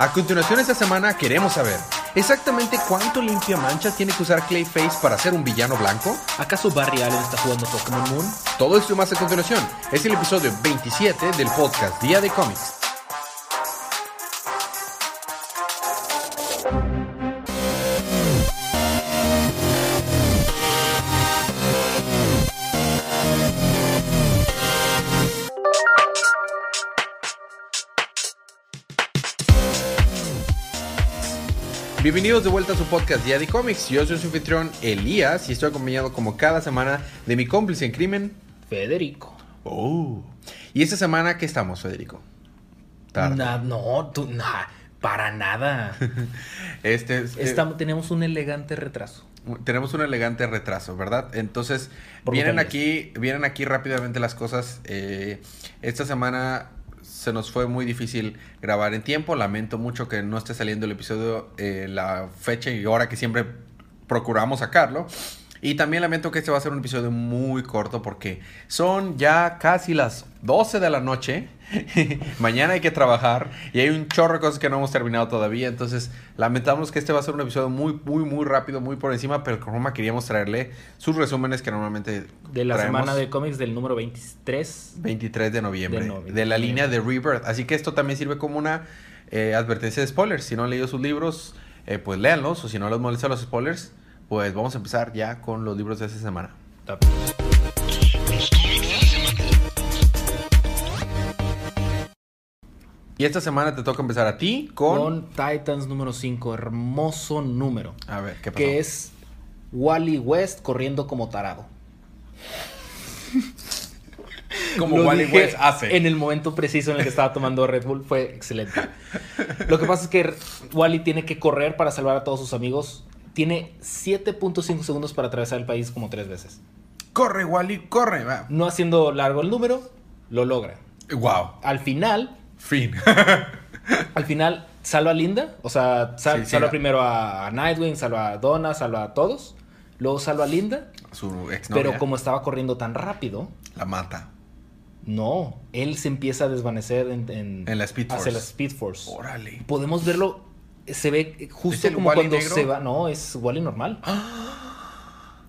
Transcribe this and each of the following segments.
A continuación esta semana queremos saber exactamente cuánto limpia manchas tiene que usar Clayface para ser un villano blanco. ¿Acaso Barry Allen está jugando Pokémon Moon? Todo esto y más a continuación. Es el episodio 27 del podcast Día de Cómics. Bienvenidos de vuelta a su podcast Día de Comics. Yo soy su anfitrión Elías y estoy acompañado como cada semana de mi cómplice en crimen. Federico. Oh. ¿Y esta semana qué estamos, Federico? Tarde. Na- no, tú, nah, para nada. Este, es- eh, Estamos- tenemos un elegante retraso. tenemos un elegante retraso, ¿verdad? Entonces, Por vienen aquí, vienen aquí rápidamente las cosas. Eh, esta semana se nos fue muy difícil grabar en tiempo. Lamento mucho que no esté saliendo el episodio eh, la fecha y hora que siempre procuramos sacarlo. Y también lamento que este va a ser un episodio muy corto porque son ya casi las 12 de la noche. Mañana hay que trabajar y hay un chorro de cosas que no hemos terminado todavía. Entonces, lamentamos que este va a ser un episodio muy, muy, muy rápido, muy por encima. Pero con Roma queríamos traerle sus resúmenes que normalmente De la traemos semana de cómics del número 23. 23 de noviembre. De la línea de Rebirth. Así que esto también sirve como una eh, advertencia de spoilers. Si no han leído sus libros, eh, pues léanlos. O si no les molestan los spoilers, pues vamos a empezar ya con los libros de esta semana. Y esta semana te toca empezar a ti con... Con Titans número 5, hermoso número. A ver, ¿qué pasó? Que es Wally West corriendo como tarado. como Lo Wally dije West hace. En el momento preciso en el que estaba tomando Red Bull fue excelente. Lo que pasa es que Wally tiene que correr para salvar a todos sus amigos. Tiene 7.5 segundos para atravesar el país como tres veces. Corre, Wally, corre. va. No haciendo largo el número, lo logra. Wow. Al final, Fin. al final salva a Linda. O sea, sal- Sí, sí, salva la- primero a, Nightwing, salva a Donna, salva a todos. Luego salva a Linda. Su ex Pero como estaba corriendo tan rápido, La mata. no. Él se empieza a desvanecer en, en, En la Speed hacia Force. la Speed Force. Órale. Podemos verlo. Se ve ¿Es justo como cuando negro? se va. No, es Wally normal.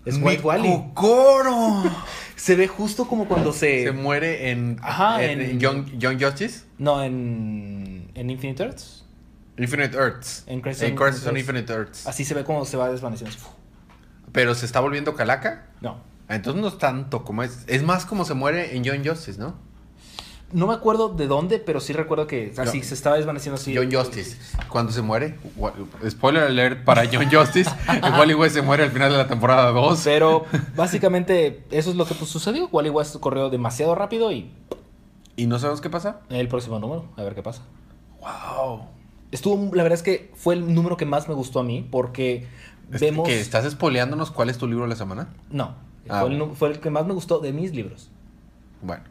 Es ¡Mi White Wally. cocoro! Se ve justo como cuando se. Se muere en, Ajá, en, en- Young, Young Justice. No, en. En Infinite Earths. Infinite Earths. En Crisis on En Crisis on Infinite Earths. Así se ve como se va desvaneciendo. Pero se está volviendo calaca. No. Entonces no es tanto como es. Es más como se muere en Young Justice, ¿no? No me acuerdo de dónde, pero sí recuerdo que así se estaba desvaneciendo así. Young Justice. Cuando se muere. Spoiler alert para Young Justice. Wally West se muere al final de la temporada 2. Pero básicamente eso es lo que pues, sucedió. Wally West corrió demasiado rápido y ¿Y no sabemos qué pasa? el próximo número, a ver qué pasa. ¡Wow! Estuvo, la verdad es que fue el número que más me gustó a mí porque vemos... ¿Que estás spoileándonos cuál es tu libro de la semana? No, Ah, el, fue el que más me gustó de mis libros. Bueno.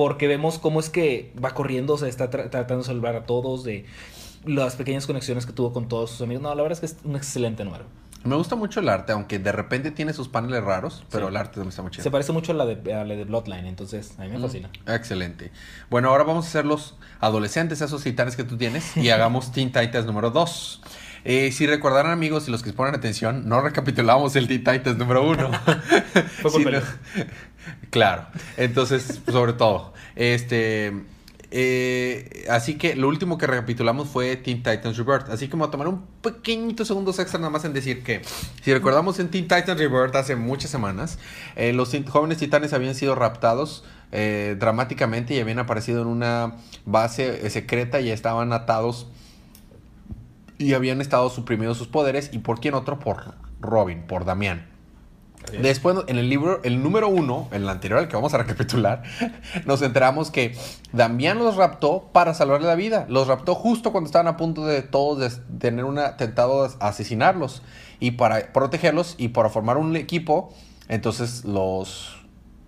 Porque vemos cómo es que va corriendo, se está tra- tratando de salvar a todos, de las pequeñas conexiones que tuvo con todos sus amigos. No, la verdad es que es un excelente número. Me gusta mucho el arte, aunque de repente tiene sus paneles raros, pero Sí. el arte también está muy chido. Se parece mucho a la de, a la de Bloodline, entonces a mí me fascina. Excelente. Bueno, ahora vamos a ser los adolescentes, esos titanes que tú tienes, y hagamos Teen Titans número 2. Eh, si recordarán amigos y los que ponen atención, no recapitulamos el Teen Titans número 1. Fue. claro. Entonces, sobre todo. Este. eh, así que lo último que recapitulamos fue Teen Titans Rebirth. Así que me voy a tomar un pequeñito segundos extra nada más en decir que, si recordamos en Teen Titans Rebirth hace muchas semanas, eh, los jóvenes titanes habían sido raptados eh, dramáticamente y habían aparecido en una base secreta y estaban atados y habían estado suprimidos sus poderes. ¿Y por quién otro? Por Robin, por Damián. Después, en el libro, el número uno, el anterior al que vamos a recapitular, nos enteramos que Damián los raptó para salvarle la vida. Los raptó justo cuando estaban a punto de todos tener un atentado a asesinarlos. Y para protegerlos y para formar un equipo, entonces los...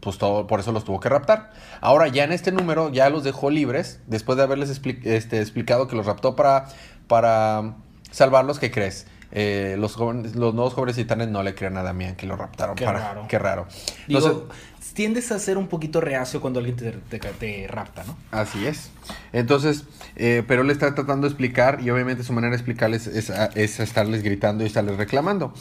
Pues todo, por eso los tuvo que raptar. Ahora ya en este número ya los dejó libres, después de haberles este, explicado que los raptó para, para salvarlos, ¿qué crees? Eh, los, jóvenes, los nuevos jóvenes titanes no le creen a Damián que lo raptaron. Qué para, raro. Qué raro. Digo, Entonces, tiendes a ser un poquito reacio cuando alguien te, te- te rapta, ¿no? Así es. Entonces, eh, pero él está tratando de explicar y obviamente su manera de explicarles es, es estarles gritando y estarles reclamando.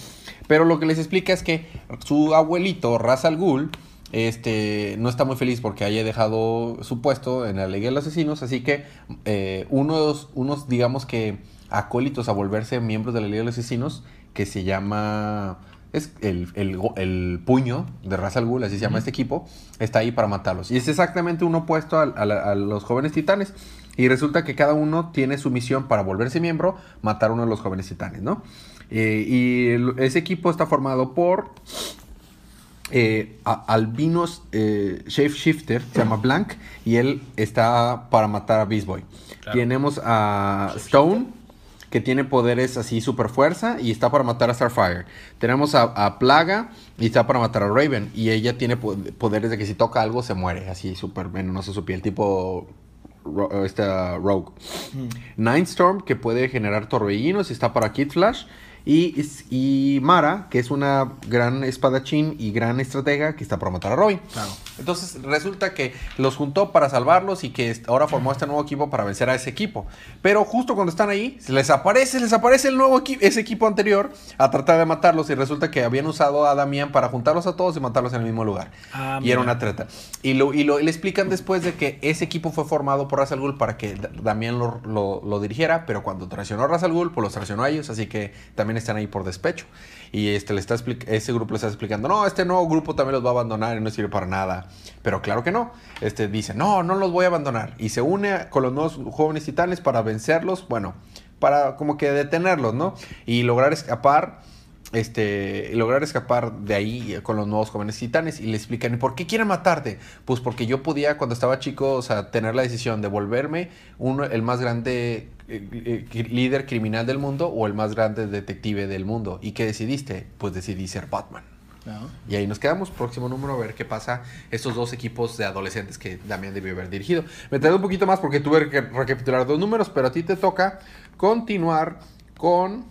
Pero lo que les explica es que su abuelito, Ras al Ghul, este, no está muy feliz porque haya dejado su puesto en la Liga de los Asesinos, así que eh, unos, unos, digamos que, acólitos a volverse miembros de la Liga de los Asesinos, que se llama... Es el, el el puño de Ra's al Ghul, así se llama este equipo, está ahí para matarlos. Y es exactamente uno opuesto a, la- a los jóvenes titanes. Y resulta que cada uno tiene su misión para volverse miembro, matar a uno de los jóvenes titanes, ¿no? Eh, y el- ese equipo está formado por eh, albinos eh, shapeshifter, se llama Blank, y él está para matar a Beast Boy. Claro. Tenemos a Stone, que tiene poderes así super fuerza y está para matar a Starfire. Tenemos a, a Plaga y está para matar a Raven. Y ella tiene po- poderes de que si toca algo se muere, así súper venenoso su piel, tipo Ro- esta Rogue. Nindstorm, que puede generar torbellinos y está para Kid Flash. Y, y Mara, que es una gran espadachín y gran estratega que está para matar a Robin. Claro. Entonces resulta que los juntó para salvarlos y que ahora formó este nuevo equipo para vencer a ese equipo. Pero justo cuando están ahí, se les aparece, les aparece el nuevo equipo, ese equipo anterior a tratar de matarlos y resulta que habían usado a Damián para juntarlos a todos y matarlos en el mismo lugar. Ah, y era una treta. Y lo, y lo y le explican después de que ese equipo fue formado por Ra's al Ghul para que Damián lo, lo- lo dirigiera, pero cuando traicionó a Ra's al Ghul, pues los traicionó a ellos, así que también están ahí por despecho. Y este le está ese grupo le está explicando, no, este nuevo grupo también los va a abandonar y no sirve para nada. Pero claro que no. Este dice, no, no los voy a abandonar. Y se une con los nuevos jóvenes titanes para vencerlos, bueno, para como que detenerlos, ¿no? Y lograr escapar este, lograr escapar de ahí con los nuevos jóvenes titanes y le explican, ¿y por qué quieren matarte? Pues porque yo podía cuando estaba chico, o sea, tener la decisión de volverme uno, el más grande eh, eh, líder criminal del mundo o el más grande detective del mundo. ¿Y qué decidiste? Pues decidí ser Batman. ¿no? Y ahí nos quedamos, próximo número, a ver qué pasa estos dos equipos de adolescentes que Damián debió haber dirigido. Me tardé un poquito más porque tuve que recapitular dos números, pero a ti te toca continuar con...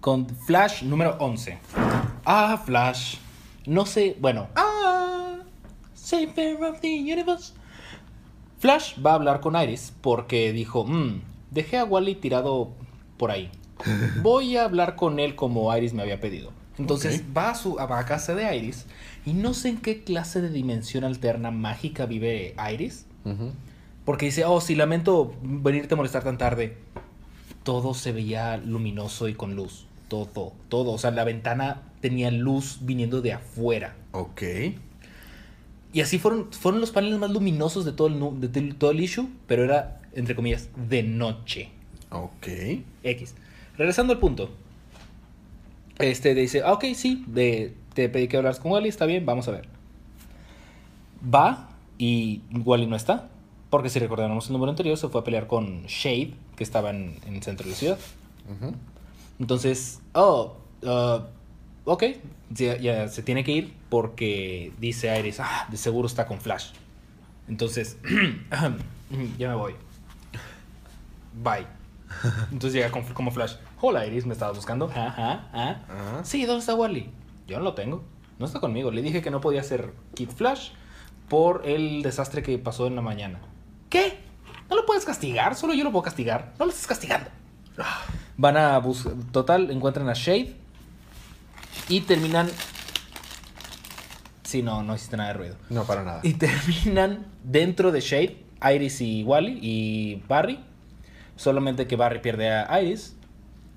Con Flash número 11. Ah, Flash. No sé, bueno. Ah, Savior of the Universe. Flash va a hablar con Iris porque dijo, "Mm, dejé a Wally tirado por ahí. Voy a hablar con él como Iris me había pedido. Entonces va, a su, va a casa de Iris y no sé en qué clase de dimensión alterna mágica vive Iris. Porque dice, oh, sí, lamento venirte a molestar tan tarde. Todo se veía luminoso y con luz. Todo, todo. O sea, la ventana tenía luz viniendo de afuera. Ok. Y así fueron, fueron los paneles más luminosos de todo, el, de todo el issue, pero era, entre comillas, de noche. Ok. X. Regresando al punto. Este dice, ah, ok, sí, de, te pedí que hablaras con Wally, está bien, vamos a ver. Va y Wally no está. Porque si recordamos el número anterior, se fue a pelear con Shade, que estaba en, en el centro de la ciudad. Entonces, oh, uh, ok, ya, ya se tiene que ir porque dice Iris, ah, de seguro está con Flash. Entonces, ya me voy. Bye. Entonces llega con- como Flash. Hola Iris, ¿me estabas buscando? Ah. Ajá. Sí, ¿dónde está Wally? Yo no lo tengo. No está conmigo. Le dije que no podía ser Kid Flash por el desastre que pasó en la mañana. ¿Qué? No lo puedes castigar, solo yo lo puedo castigar. No lo estás castigando. Van a buscar. Total, encuentran a Shade. Y terminan. Sí, no, no hiciste nada de ruido. No, para nada. Y terminan dentro de Shade, Iris y Wally y Barry. Solamente que Barry pierde a Iris.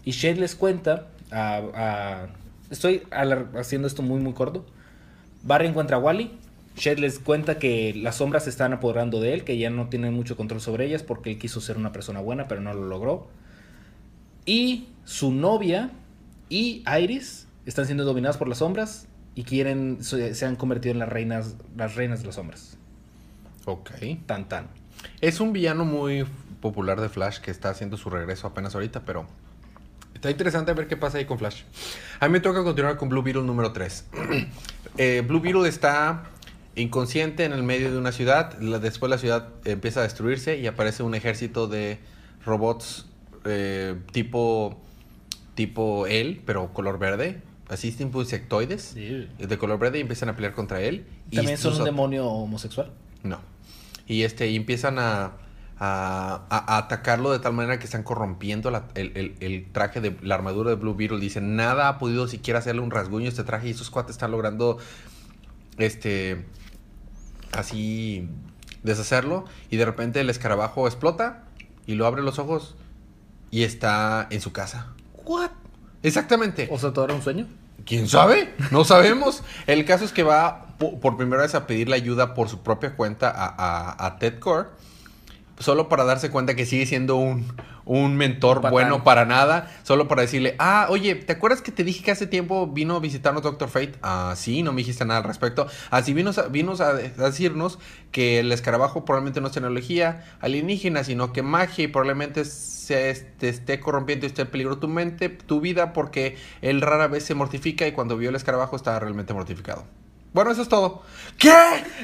Y Shade les cuenta a... a- estoy haciendo esto muy muy corto. Barry encuentra a Wally. Shade les cuenta que las sombras se están apoderando de él, que ya no tiene mucho control sobre ellas porque él quiso ser una persona buena, pero no lo logró. Y su novia y Iris están siendo dominadas por las sombras y quieren se, se han convertido en las reinas las reinas de las sombras. Ok. Tan tan. Es un villano muy popular de Flash que está haciendo su regreso apenas ahorita, pero está interesante ver qué pasa ahí con Flash. A mí me toca continuar con Blue Beetle número 3. Eh, Blue Beetle está inconsciente en el medio de una ciudad. Después la ciudad empieza a destruirse y aparece un ejército de robots eh, tipo tipo él, pero color verde. Así tipo insectoides. De color verde y empiezan a pelear contra él. y ¿También son sus un demonio homosexual? No. Y este, y empiezan a, a, a- a atacarlo de tal manera que están corrompiendo la- el, el- el traje de la armadura de Blue Beetle. Dicen, nada ha podido siquiera hacerle un rasguño a este traje. Y esos cuates están logrando este así deshacerlo. Y de repente el escarabajo explota y lo abre los ojos y está en su casa. ¿What? Exactamente. ¿O sea, todo era un sueño? ¿Quién sabe? No sabemos. El caso es que va po- por primera vez a pedirle ayuda por su propia cuenta a, a- a Ted Core. Solo para darse cuenta que sigue siendo un, un mentor Patán. bueno para nada. Solo para decirle, ah, oye, ¿te acuerdas que te dije que hace tiempo vino a visitarnos Doctor Fate? Ah, sí, no me dijiste nada al respecto. Así vino, a- vino a decirnos que el escarabajo probablemente no es tecnología alienígena, sino que magia y probablemente se esté corrompiendo y esté en peligro tu mente, tu vida, porque él rara vez se mortifica y cuando vio el escarabajo estaba realmente mortificado. Bueno, eso es todo. ¿Qué?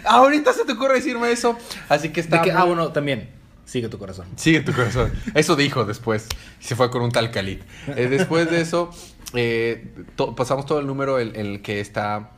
Ahorita se te ocurre decirme eso. Así que está. Muy- Ah, bueno, también. Sigue tu corazón. Sigue tu corazón. Eso dijo después. Se fue con un tal Khalid. Eh, después de eso, eh, to- pasamos todo el número en en el que está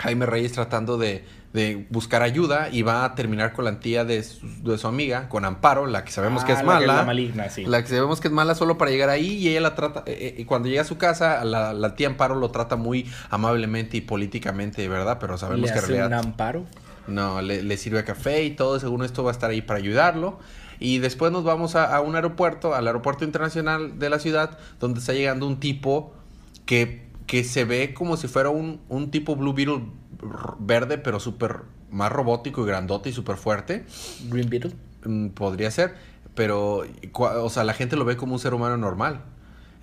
Jaime Reyes tratando de, de buscar ayuda y va a terminar con la tía de su, de su amiga, con Amparo, la que sabemos que Ah, es la mala. la maligna, sí. La que sabemos que es mala solo para llegar ahí y ella la trata, eh, eh, y cuando llega a su casa, la, la tía Amparo lo trata muy amablemente y políticamente, ¿verdad? Pero sabemos ¿Le que en hace realidad... un amparo? No, le, le sirve café y todo, según esto va a estar ahí para ayudarlo. Y después nos vamos a, a un aeropuerto, al aeropuerto internacional de la ciudad, donde está llegando un tipo que, que se ve como si fuera un, un tipo Blue Beetle verde, pero súper más robótico y grandote y súper fuerte. Green Beetle. Mm, podría ser, pero, o sea, la gente lo ve como un ser humano normal.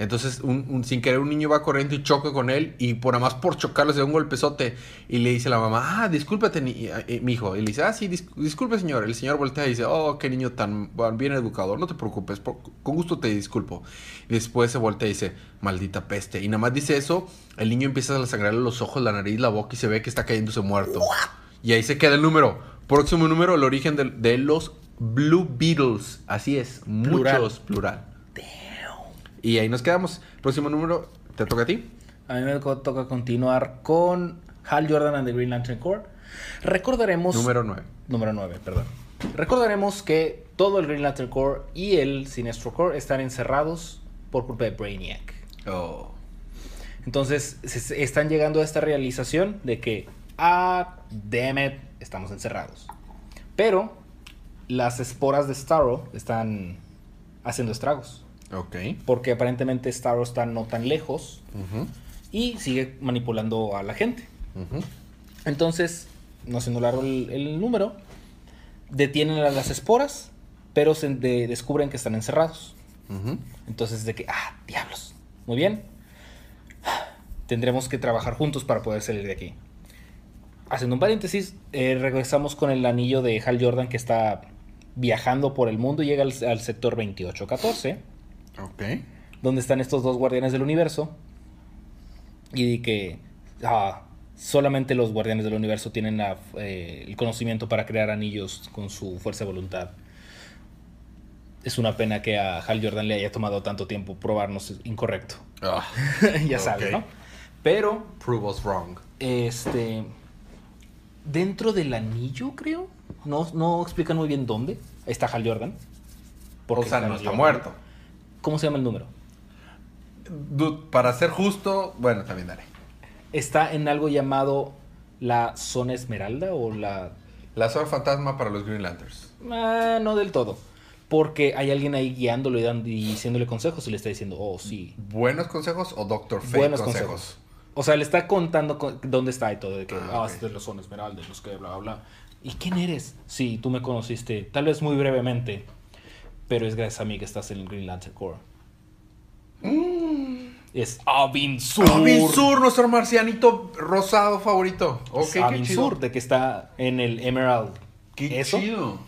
Entonces, un, un- sin querer, un niño va corriendo y choca con él y por nada más por chocarle se da un golpezote y le dice a la mamá, ah, discúlpate, ni, eh, mi hijo. Y le dice, ah, sí, dis- disculpe, señor. El señor voltea y dice, oh, qué niño tan bien educado, no te preocupes, por- con gusto te disculpo. Y después se voltea y dice, maldita peste. Y nada más dice eso, el niño empieza a sangrarle los ojos, la nariz, la boca y se ve que está cayéndose muerto. Y ahí se queda el número. Próximo número, el origen de, de los Blue Beetles. Así es, Plural. muchos plural. Y ahí nos quedamos. Próximo número, ¿te toca a ti? A mí me toca continuar con Hal Jordan and the Green Lantern Corps. Recordaremos... Número 9. Número 9, perdón. Recordaremos que todo el Green Lantern Corps y el Sinestro Corps están encerrados por culpa de Brainiac. Oh. Entonces se están llegando a esta realización de que, ah, damn it, estamos encerrados. Pero las esporas de Starro están haciendo estragos. Ok. Porque aparentemente Starro está no tan lejos y sigue manipulando a la gente. Entonces, no siendo largo el, el número, detienen a las esporas, pero se de- descubren que están encerrados. Entonces, de que, ah, diablos. Muy bien. Tendremos que trabajar juntos para poder salir de aquí. Haciendo un paréntesis, eh, regresamos con el anillo de Hal Jordan que está viajando por el mundo y llega al, al sector 2814, Ok. donde están estos dos guardianes del universo. Y que ah, solamente los guardianes del universo tienen la, eh, el conocimiento para crear anillos con su fuerza de voluntad. Es una pena que a Hal Jordan le haya tomado tanto tiempo probarnos incorrecto. Ah, ya sabes, ¿no? Pero, prove us wrong. este. Dentro del anillo, creo. No, no explican muy bien dónde está Hal Jordan. o sea, no está Jordan- muerto. ¿Cómo se llama el número? Dude, para ser justo, bueno, también daré. Está en algo llamado la zona esmeralda o la... La zona fantasma para los Green Lanterns. Ah, no del todo. Porque hay alguien ahí guiándolo y, dando, y diciéndole consejos y le está diciendo, oh, sí. ¿Buenos consejos o Doctor Fate Buenos consejos? consejos. O sea, le está contando con- dónde está y todo. De que, Ah, ah, ok. esta es la zona esmeralda, sé qué, bla, bla, bla. ¿Y quién eres? Sí, tú me conociste, tal vez muy brevemente. Pero es gracias a mí que estás en el Green Lantern Corps. Es Avin Sur. Abin Sur, nuestro marcianito rosado favorito. Ok, Es qué Avin. Sur, de que está en el Emerald. Qué Eso. chido.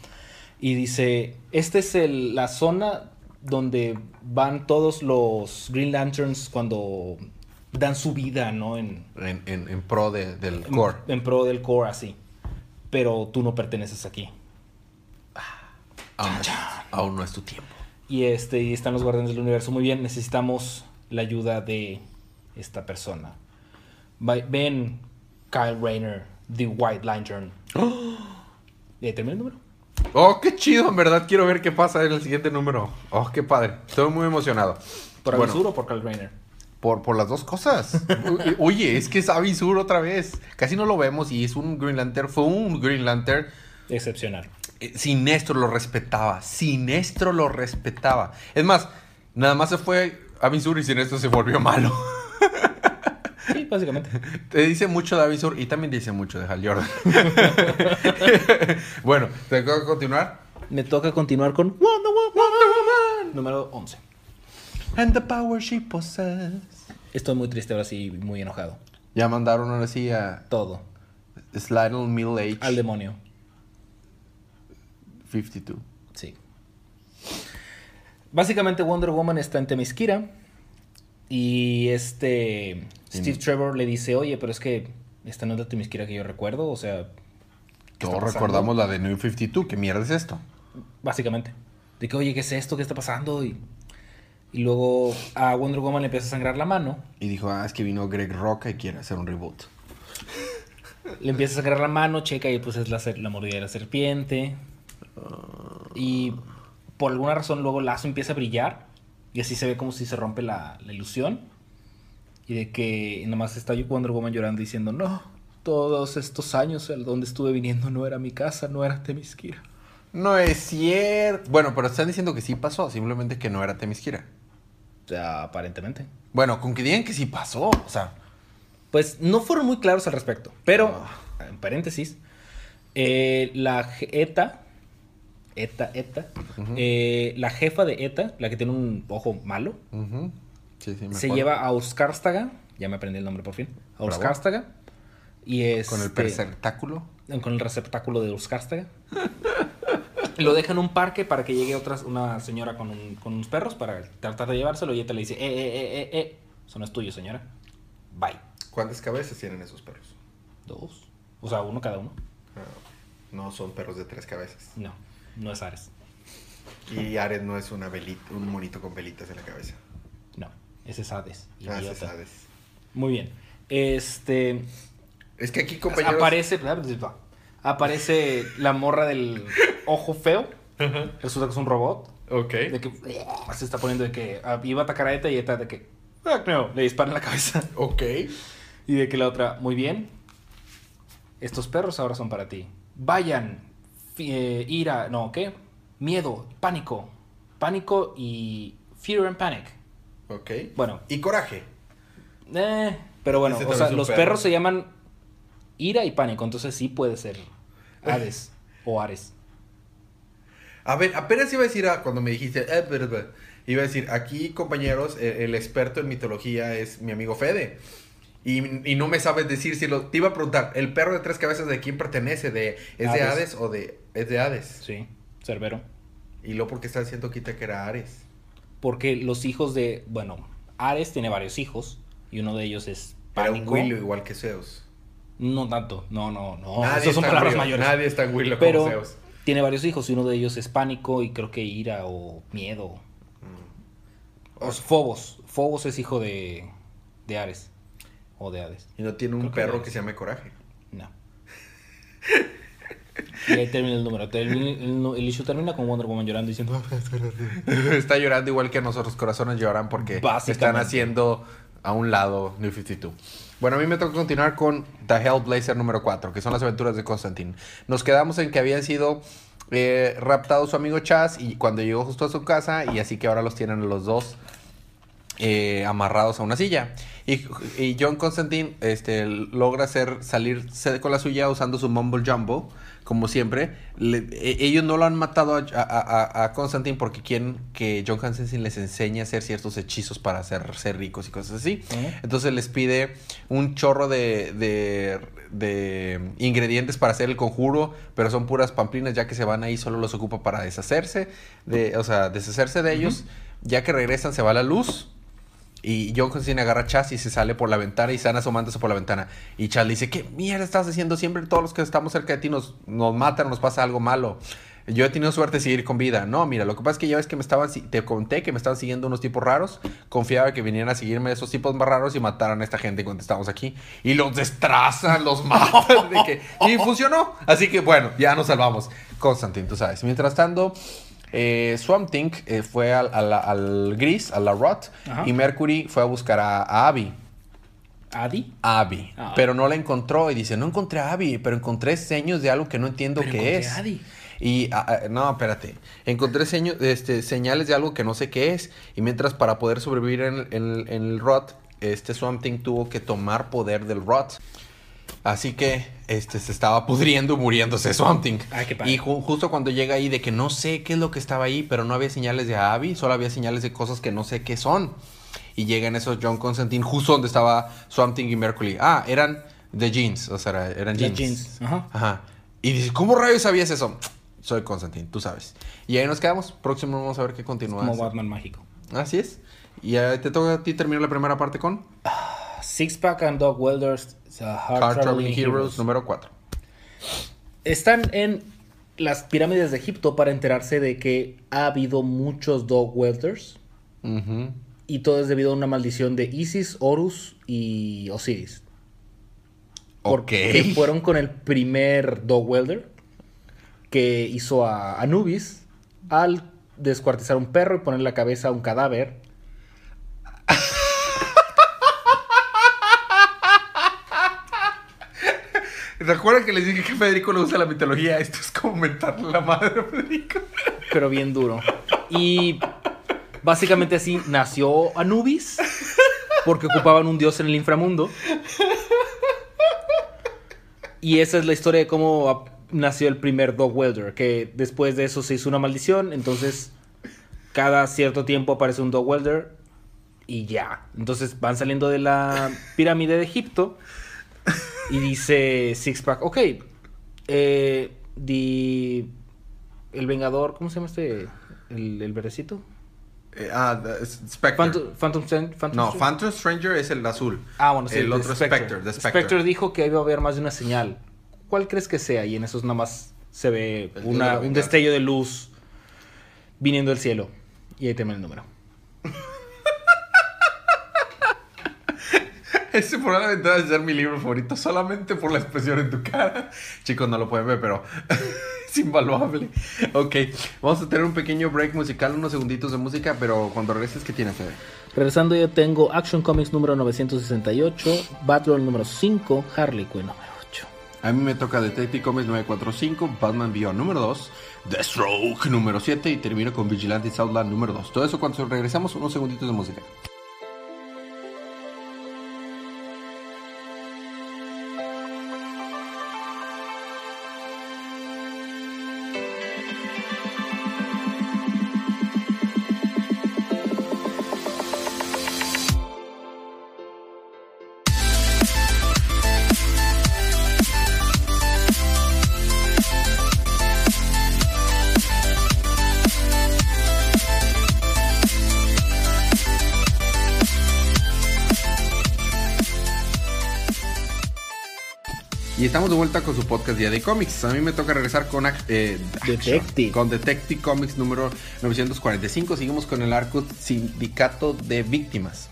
Y dice, esta es el- la zona donde van todos los Green Lanterns cuando dan su vida, ¿no? En, En, en, en pro de- del en- core. En, pro del core, así. Pero tú no perteneces aquí. Aún, aún no es tu tiempo. Y este, y están los guardianes del universo. Muy bien, necesitamos la ayuda de esta persona. Ven Kyle Rayner, The White Lantern. ¿Y ahí termina el número? Oh, qué chido, en verdad quiero ver qué pasa en el siguiente número. Oh, qué padre. Estoy muy emocionado. ¿Por Bueno, Avisur o por Kyle Rayner? por, por las dos cosas. Oye, es que es Avisur otra vez. Casi no lo vemos y es un Green Lantern. Fue un Green Lantern. Excepcional. Eh, Sinestro lo respetaba. Sinestro lo respetaba. Es más, nada más se fue Avisur y Sinestro se volvió malo. Sí, básicamente. Te dice mucho de Avisur y también dice mucho de Hal Jordan. bueno, ¿te que continuar? Me toca continuar con Wonder Woman. Número 11. And the power she possesses. Estoy muy triste ahora sí, muy enojado. Ya mandaron ahora sí a Todo. Slidle Middle Age Al demonio. 52. Sí. Básicamente Wonder Woman está en Temisquira. Y este Steve Trevor le dice, oye, pero es que esta no es la Temisquira que yo recuerdo. O sea, ¿qué está Todos recordamos la de New 52. ¿Qué mierda es esto? Básicamente. De que, oye, ¿qué es esto? ¿Qué está pasando? Y, y luego a Wonder Woman le empieza a sangrar la mano. Y dijo, ah, es que vino Greg Roca y quiere hacer un reboot. Le empieza a sangrar la mano, checa y pues es la, la mordida de la serpiente. Y por alguna razón luego Lazo empieza a brillar. Y así se ve como si se rompe la, la ilusión. Y de que nomás está Wonder Woman llorando diciendo, no, todos estos años el donde estuve viniendo no era mi casa, no era Temisquira. No es cierto. Bueno, pero están diciendo que sí pasó, simplemente que no era Temisquira. O sea, aparentemente. Bueno, con que digan que sí pasó. O sea, Pues no fueron muy claros al respecto. Pero, Ah. en paréntesis, eh, la je- ETA, ETA, eh, la jefa de ETA, la que tiene un ojo malo, ujú. sí, sí, me se lleva a Uskárstaga, ya me aprendí el nombre por fin, a Bravo. Uskárstaga, y es... Con el perceptáculo. Con el receptáculo de Uskárstaga. Lo deja en un parque para que llegue otra, una señora con, un- con unos perros para tratar de llevárselo y ETA le dice, eh, eh, eh, eh, eh, eso no es tuyo, señora. Bye. ¿Cuántas cabezas tienen esos perros? Dos. O sea, uno cada uno. no son perros de tres cabezas. No, no es Ares. Y Ares no es una velita, un monito con velitas en la cabeza. No, ese es Hades. Ah, ese es Hades. Muy bien. Este. Es que aquí, compañeros. Aparece. Aparece la morra del ojo feo. Resulta que es un robot. Ok. De que se está poniendo de que ah, iba a atacar a Eta y Eta de que. "Ah, no", le dispara en la cabeza. Ok. Y de que la otra, muy bien. Estos perros ahora son para ti. Vayan. Eh, ira. No, ¿qué? Miedo. Pánico. Pánico y. Fear and panic. Ok. Bueno, Y coraje. Eh, pero bueno, o sea, los perro. perros se llaman ira y pánico, entonces sí puede ser Hades o Ares. A ver, apenas iba a decir ah, cuando me dijiste, eh, iba a decir, aquí compañeros, el, el experto en mitología es mi amigo Fede. Y, y no me sabes decir si lo... Te iba a preguntar, ¿el perro de tres cabezas de quién pertenece? ¿De, ¿Es de. Hades o de... Es de Hades? Sí, Cerbero. Y luego porque está diciendo quita que era Ares. Porque los hijos de, bueno, Ares tiene varios hijos y uno de ellos es Era un pánico. Willow igual que Zeus. No tanto, no, no, no, Nadie esas son palabras Willow, mayores. Nadie está en Willow Pero como Zeus. tiene varios hijos y uno de ellos es pánico y creo que ira o miedo. Mm. O Fobos. Fobos es hijo de, de Ares o de Hades. Y no tiene un Creo que perro Hades. que se llame Coraje. No. Y ahí termina el número. Termina- el, el issue termina con Wonder Woman llorando diciendo... Está llorando igual que nosotros, corazones lloran porque están haciendo a un lado New 52. Bueno, a mí me toca continuar con The Hellblazer número 4, que son las aventuras de Constantine. Nos quedamos en que habían sido eh, raptados su amigo Chaz y cuando llegó justo a su casa y así que ahora los tienen los dos eh, amarrados a una silla. Y, y John Constantine este, logra hacer salir con la suya usando su Mumble Jumbo, como siempre. Le- e- ellos no lo han matado a, a- a- a Constantine porque quieren que John Constantine les enseñe a hacer ciertos hechizos para hacerse ricos y cosas así. Entonces les pide un chorro de, de, de ingredientes para hacer el conjuro, pero son puras pamplinas, ya que se van ahí, solo los ocupa para deshacerse, de, o sea, deshacerse de ellos. Ya que regresan, se va la luz. Y John Constantine agarra a Chaz y se sale por la ventana y están asomándose por la ventana. Y Chaz le dice, ¿qué mierda estás haciendo? Siempre todos los que estamos cerca de ti nos, nos matan, nos pasa algo malo. yo he tenido suerte de seguir con vida. No, mira, lo que pasa es que ya ves que me estaban, te conté que me estaban siguiendo unos tipos raros. Confiaba que vinieran a seguirme esos tipos más raros y mataran a esta gente cuando estábamos aquí. Y los destrazan, los matan. que- y funcionó. Así que bueno, ya nos salvamos. Constantine, tú sabes. Mientras tanto, eh, Swamp Thing eh, fue al, al- al Gris, a la Rot. Ajá. Y Mercury fue a buscar a, a Abby. ¿Adi? Abby. Ah. Pero no la encontró y dice, no encontré a Abby, pero encontré seños de algo que no entiendo Pero qué es. a Abby. Y, ah, ah, no, espérate. Encontré seño- este, señales de algo que no sé qué es. Y mientras para poder sobrevivir en, en el Rot, este Swamp Thing tuvo que tomar poder del Rot. Así que este, se estaba pudriendo, muriéndose Swamp Thing. Ay, qué y ju- justo cuando llega ahí de que no sé qué es lo que estaba ahí, pero no había señales de Abby, solo había señales de cosas que no sé qué son. Y llegan esos John Constantine justo donde estaba Swamp Thing y Mercury. Ah, eran The Jeans, o sea, era- eran jeans. jeans, ajá. Ajá. Y dices, ¿cómo rayos sabías eso? Soy Constantine, tú sabes. Y ahí nos quedamos. Próximo vamos a ver qué continúa. Como Batman mágico. Así es. Y te toca a ti terminar la primera parte con Six Pack and Dog Welders, Hard, Hard Traveling Traveling Heroes Heroes. número 4. Están en las pirámides de Egipto para enterarse de que ha habido muchos Dog Welders. Y todo es debido a una maldición de Isis, Horus y Osiris. Porque fueron con el primer Dog Welder que hizo a Anubis al descuartizar un perro y poner la cabeza a un cadáver. Recuerda que les dije que Federico no usa la mitología. Esto es como mentarle la madre a Federico. pero bien duro. Y básicamente así nació Anubis, porque ocupaban un dios en el inframundo. Y esa es la historia de cómo nació el primer Dog Welder, que después de eso se hizo una maldición, entonces cada cierto tiempo aparece un Dog Welder y ya. Entonces van saliendo de la pirámide de Egipto y dice Sixpack, ok, eh, the- el Vengador, ¿cómo se llama este? El, el verdecito. Eh, ah, Spectre. Phantom, Phantom, Stran- Phantom no, Phantom Stranger es el azul. Ah, bueno, sí. El otro Spectre. The Spectre. Spectre dijo que iba a haber más de una señal. ¿Cuál crees que sea? Y en esos nada más se ve una- un destello de luz viniendo del cielo. Y ahí termina el número. Ese probablemente debe ser mi libro favorito solamente por la expresión en tu cara. Chicos, no lo pueden ver, pero es invaluable. Ok, vamos a tener un pequeño break musical, unos segunditos de música, pero cuando regreses, ¿qué tiene Fede? Regresando yo tengo Action Comics número 968, Batgirl número 5, Harley Quinn número 8. A mí me toca Detective Comics 945, Batman Beyond número 2, Deathstroke número 7 y termino con Vigilante Southland número 2. Todo eso cuando regresamos, unos segunditos de música. Estamos de vuelta con su podcast Día de Comics. A mí me toca regresar con eh, Detective. Action, con Detective Comics número 945. Seguimos con el arco Sindicato de Víctimas.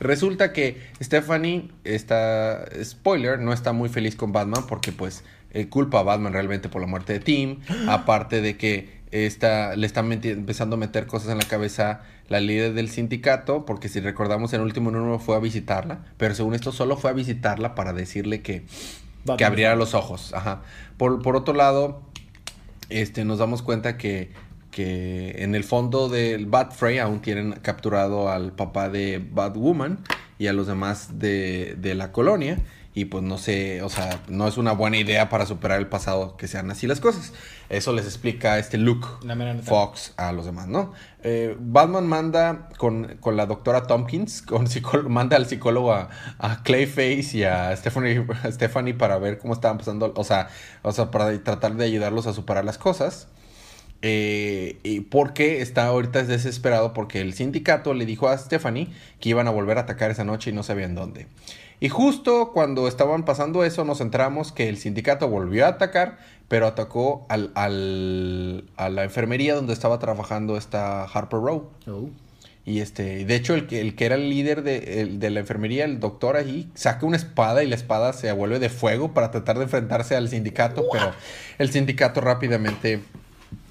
Resulta que Stephanie está, spoiler, no está muy feliz con Batman porque pues eh, culpa a Batman realmente por la muerte de Tim. Aparte de que está, le están empezando a meter cosas en la cabeza la líder del sindicato, porque si recordamos en el último número fue a visitarla, pero según esto solo fue a visitarla para decirle que, Batman. que abriera los ojos. Ajá. Por, por otro lado, este, nos damos cuenta que, que en el fondo del Bat Frey aún tienen capturado al papá de Batwoman y a los demás de, de la colonia. Y pues no sé, o sea, no es una buena idea para superar el pasado que sean así las cosas. Eso les explica este Luke. Fox a los demás, ¿no? Eh, Batman manda con, con la doctora Tompkins, con manda al psicólogo a, a Clayface y a Stephanie, a Stephanie para ver cómo estaban pasando, o sea, o sea, para tratar de ayudarlos a superar las cosas. Eh, y porque está ahorita desesperado porque el sindicato le dijo a Stephanie que iban a volver a atacar esa noche y no sabían dónde. Y justo cuando estaban pasando eso, nos enteramos que el sindicato volvió a atacar, pero atacó al, al- a la enfermería donde estaba trabajando esta Harper Row. Oh. Y este, de hecho, el que, el que era el líder de, el- de la enfermería, el doctor allí, saca una espada y la espada se vuelve de fuego para tratar de enfrentarse al sindicato, pero el sindicato rápidamente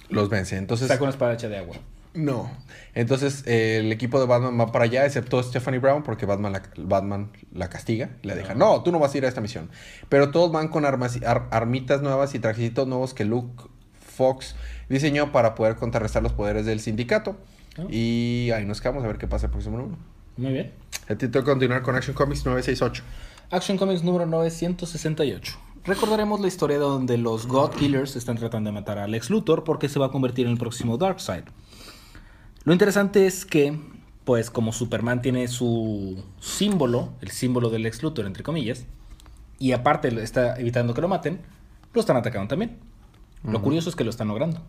los vence. Entonces, Saca una espada hecha de agua. No. Entonces, eh, el equipo de Batman va para allá, excepto Stephanie Brown, porque Batman la, Batman la castiga. Le deja, no, tú no vas a ir a esta misión. Pero todos van con armas, ar- armitas nuevas y trajecitos nuevos que Luke Fox diseñó para poder contrarrestar los poderes del sindicato. Ah. Y ahí nos quedamos a ver qué pasa el próximo número. Muy bien. A ti te toca continuar con Action Comics 968. Action Comics número 968. Recordaremos la historia donde los God Killers están tratando de matar a Lex Luthor porque se va a convertir en el próximo Darkseid. Lo interesante es que, pues como Superman tiene su símbolo, el símbolo del Lex Luthor entre comillas, y aparte está evitando que lo maten, lo están atacando también. Lo curioso es que lo están logrando.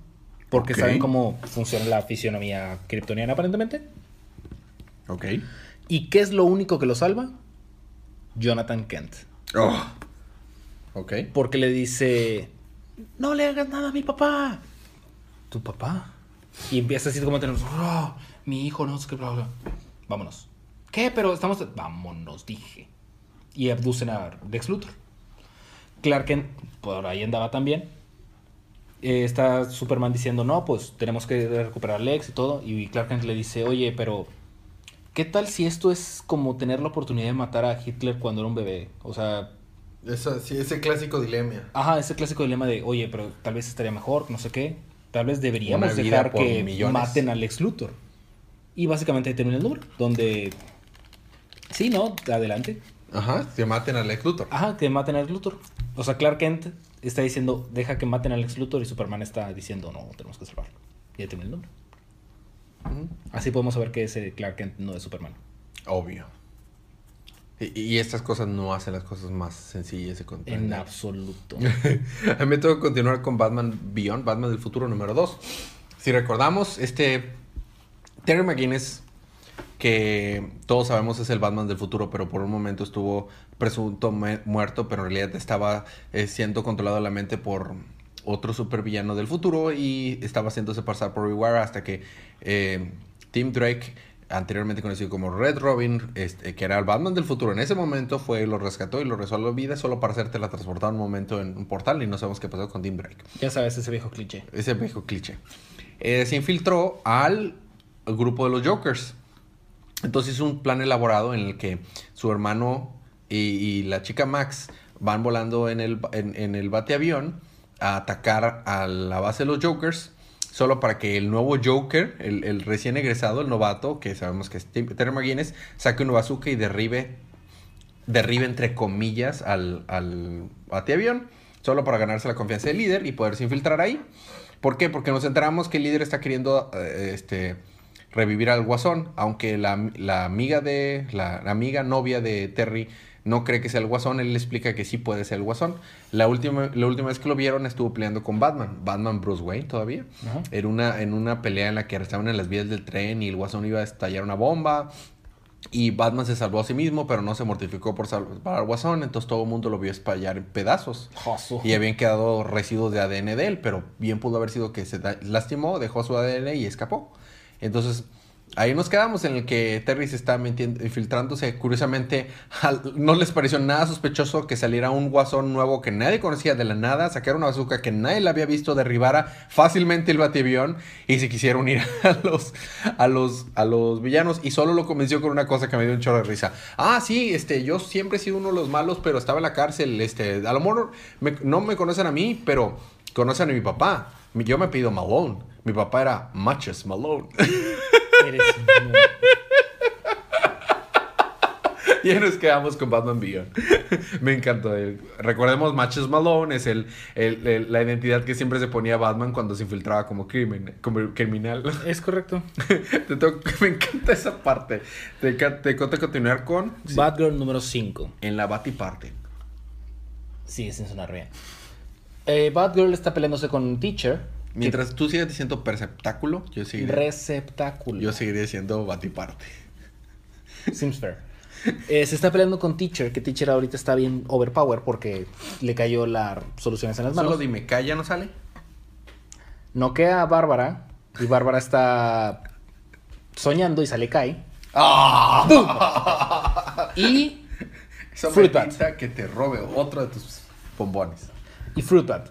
Porque saben cómo funciona la fisionomía kryptoniana aparentemente. Ok. ¿Y qué es lo único que lo salva? Jonathan Kent. Oh. Ok. Porque le dice, no le hagas nada a mi papá. ¿Tu papá? Y empieza así como a tener, "Oh, mi hijo, no sé qué, bla, bla. Vámonos. ¿Qué? Pero estamos... Vámonos, dije. Y abducen a Lex Luthor. Clark Kent, por ahí andaba también. Eh, está Superman diciendo, no, pues tenemos que recuperar a Lex y todo. Y Clark Kent le dice, oye, pero... ¿Qué tal si esto es como tener la oportunidad de matar a Hitler cuando era un bebé? O sea, Eso, sí, ese clásico dilema. Ajá, ese clásico dilema de, oye, pero tal vez estaría mejor, no sé qué. Tal vez deberíamos dejar que millones. maten a Lex Luthor. Y básicamente ahí termina el número, donde... Sí, ¿no? Adelante. Ajá, se maten a Lex Luthor. Ajá, que maten a Lex Luthor. O sea, Clark Kent está diciendo, deja que maten a Lex Luthor y Superman está diciendo, no, tenemos que salvarlo. Y ahí termina el número. Así podemos saber que ese Clark Kent no es Superman. Obvio. Y, y estas cosas no hacen las cosas más sencillas de En comprender. absoluto. A mí me tengo que continuar con Batman Beyond, Batman del futuro número 2. Si recordamos, este Terry McGuinness, que todos sabemos es el Batman del futuro, pero por un momento estuvo presunto muerto, pero en realidad estaba eh, siendo controlado la mente por otro supervillano del futuro y estaba haciéndose pasar por Rewire hasta que eh, Tim Drake, anteriormente conocido como Red Robin, este, que era el Batman del futuro, en ese momento fue, lo rescató y lo resolvió vida solo para hacerte la transportar un momento en un portal y no sabemos qué pasó con Tim Drake. ya sabes, ese viejo cliché. Ese viejo cliché. Eh, se infiltró al grupo de los Jokers. Entonces hizo un plan elaborado en el que su hermano y, y la chica Max van volando en el, en, en el bateavión a atacar a la base de los Jokers. Solo para que el nuevo Joker, el, el recién egresado, el novato, que sabemos que es Terry McGuinness, saque un bazooka y derribe, derribe entre comillas al, al bateavión. Solo para ganarse la confianza del líder y poderse infiltrar ahí. ¿Por qué? Porque nos enteramos que el líder está queriendo eh, este, revivir al guasón, aunque la, la amiga de la amiga novia de Terry no cree que sea el guasón, él le explica que sí puede ser el guasón. La última, la última vez que lo vieron estuvo peleando con Batman, Batman Bruce Wayne todavía, Ajá. en una, en una pelea en la que estaban en las vías del tren y el guasón iba a estallar una bomba. Y Batman se salvó a sí mismo, pero no se mortificó por salvar al guasón, entonces todo el mundo lo vio estallar en pedazos. Y habían quedado residuos de ADN de él, pero bien pudo haber sido que se lastimó, dejó su ADN y escapó. Entonces, ahí nos quedamos en el que Terry se está infiltrándose. Curiosamente, no les pareció nada sospechoso que saliera un guasón nuevo que nadie conocía de la nada, sacar una bazooka que nadie le había visto, derribara fácilmente el batiavión y se quisiera unir a los, a los, a los villanos. Y solo lo convenció con una cosa que me dio un chorro de risa. Ah, sí, este, yo siempre he sido uno de los malos, pero estaba en la cárcel. Este, a lo mejor me- no me conocen a mí, pero conocen a mi papá. Yo me pido Malone. Mi papá era Matches Malone. Eres un- y ahí nos quedamos con Batman Beyond. me encantó. eh. Recordemos, Matches Malone es el, el- el- la identidad que siempre se ponía Batman cuando se infiltraba como, crimen, como criminal. Es correcto. Te tengo- me encanta esa parte. Te, te conté continuar con... Batgirl número 5. En la Batiparte. Sigue sin sonar bien. Eh, Batgirl está peleándose con un teacher. Mientras tú sigas diciendo perceptáculo, yo seguiré, Receptáculo. yo seguiré diciendo Batiparte. Seems fair. Eh, se está peleando con Teacher, que Teacher ahorita está bien overpower porque le cayó la soluciones en las manos. Solo dime, ¿Kai ya no sale? Noquea a Bárbara y Bárbara está soñando y sale Kai. ¡Ah! Y, Eso Fruit me Bat. quita que te robe otro de tus bombones. y Fruitbat.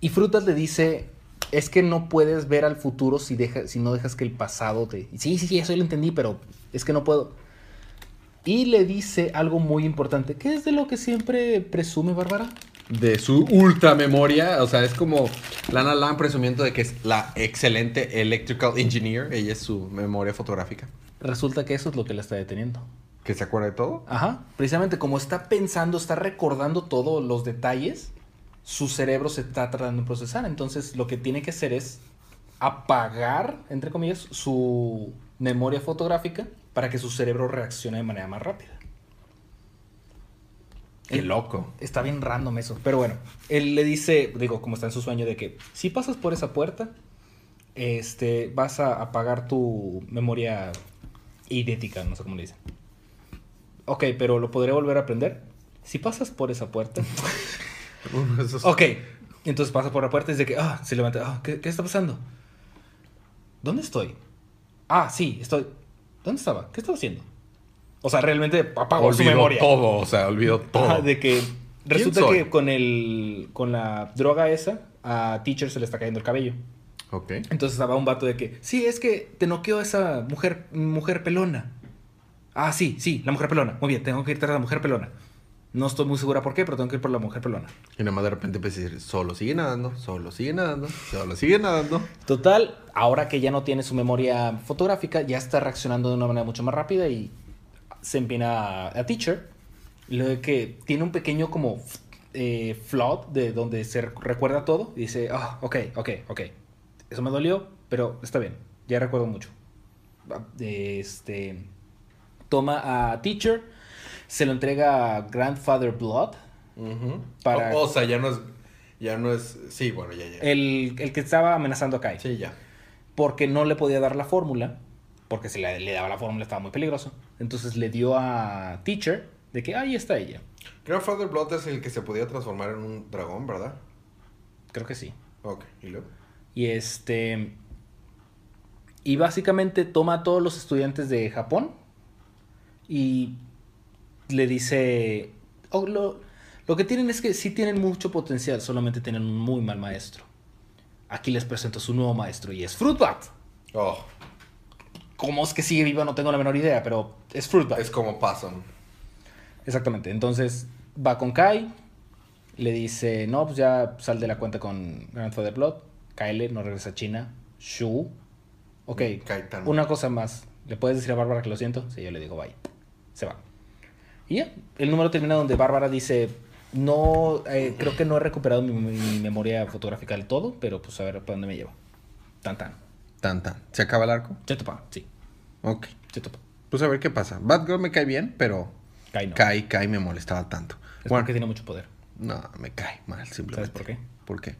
Y Fruitbat le dice, es que no puedes ver al futuro si, deja, si no dejas que el pasado te... Sí, sí, sí, eso yo lo entendí, pero es que no puedo. Y le dice algo muy importante. ¿Qué es de lo que siempre presume Bárbara? De su ultra memoria, o sea, es como Lana Lang presumiendo de que es la excelente electrical engineer. Ella es su memoria fotográfica. Resulta que eso es lo que la está deteniendo. ¿Que se acuerda de todo? Ajá. Precisamente como está pensando, está recordando todos los detalles, su cerebro se está tratando de procesar. Entonces lo que tiene que hacer es apagar, entre comillas, su memoria fotográfica para que su cerebro reaccione de manera más rápida. Qué El- loco. Está bien random eso. Pero bueno, él le dice, digo, como está en su sueño, de que si pasas por esa puerta, este, vas a apagar tu memoria idética, no sé cómo le dicen. Ok, pero lo podré volver a aprender. Si pasas por esa puerta. Ok, entonces pasa por la puerta y de que, ah, se levanta. Ah, ¿qué, ¿Qué está pasando? ¿Dónde estoy? Ah, sí, estoy. ¿Dónde estaba? ¿Qué estaba haciendo? O sea, realmente apagó su memoria. todo, o sea, olvidó todo. De que resulta soy? que con el con la droga esa a Teacher se le está cayendo el cabello. Ok. Entonces estaba un vato de que, "Sí, es que te noqueó esa mujer mujer pelona." Ah, sí, sí, la mujer pelona. Muy bien, tengo que ir tras la mujer pelona. No estoy muy segura por qué, pero tengo que ir por la mujer pelona. Y nada más de repente empecé a decir, solo sigue nadando, solo sigue nadando, solo sigue nadando. Total, ahora que ya no tiene su memoria fotográfica, ya está reaccionando de una manera mucho más rápida y se empina a, a Teacher. Lo de que tiene un pequeño como eh, flood de donde se rec- recuerda todo y dice, ah, ok, ok, ok. Eso me dolió, pero está bien, ya recuerdo mucho. Va, Este, toma a Teacher, se lo entrega a Grandfather Blood, Para- O, o sea, ya no es, ya no es, sí, bueno, ya, ya. el, el que estaba amenazando a Kai. Sí, ya. porque no le podía dar la fórmula, porque si le, le daba la fórmula estaba muy peligroso. Entonces le dio a Teacher de que ahí está ella. Grandfather Blood es el que se podía transformar en un dragón, ¿verdad? Creo que sí. Ok, ¿y luego? Y este. Y básicamente toma a todos los estudiantes de Japón y le dice. "Oh, lo, lo que tienen es que sí tienen mucho potencial, solamente tienen un muy mal maestro. Aquí les presento su nuevo maestro y es Fruitbat. Oh, ¿Cómo es que sigue vivo? No tengo la menor idea, pero es Fruitbat. es como Possum. Exactamente. Entonces va con Kai. Le dice, no, pues ya sal de la cuenta con Grandfather Blood. Kyle no regresa a China. Shu. Ok. Una cosa más. ¿Le puedes decir a Bárbara que lo siento? Sí, yo le digo bye. Se va. Y ya. El número termina donde Bárbara dice, no, eh, creo que no he recuperado mi, mi memoria fotográfica del todo, pero pues a ver para dónde me lleva. Tan tan. Tan, tan. ¿Se acaba el arco? Se topa, sí. Ok. Se topa. Pues a ver qué pasa. Batgirl me cae bien, pero Kai no. Kai, Kai me molestaba tanto. Es Bueno, porque tiene mucho poder. no, me cae mal, simplemente. ¿Sabes por qué? ¿Por qué?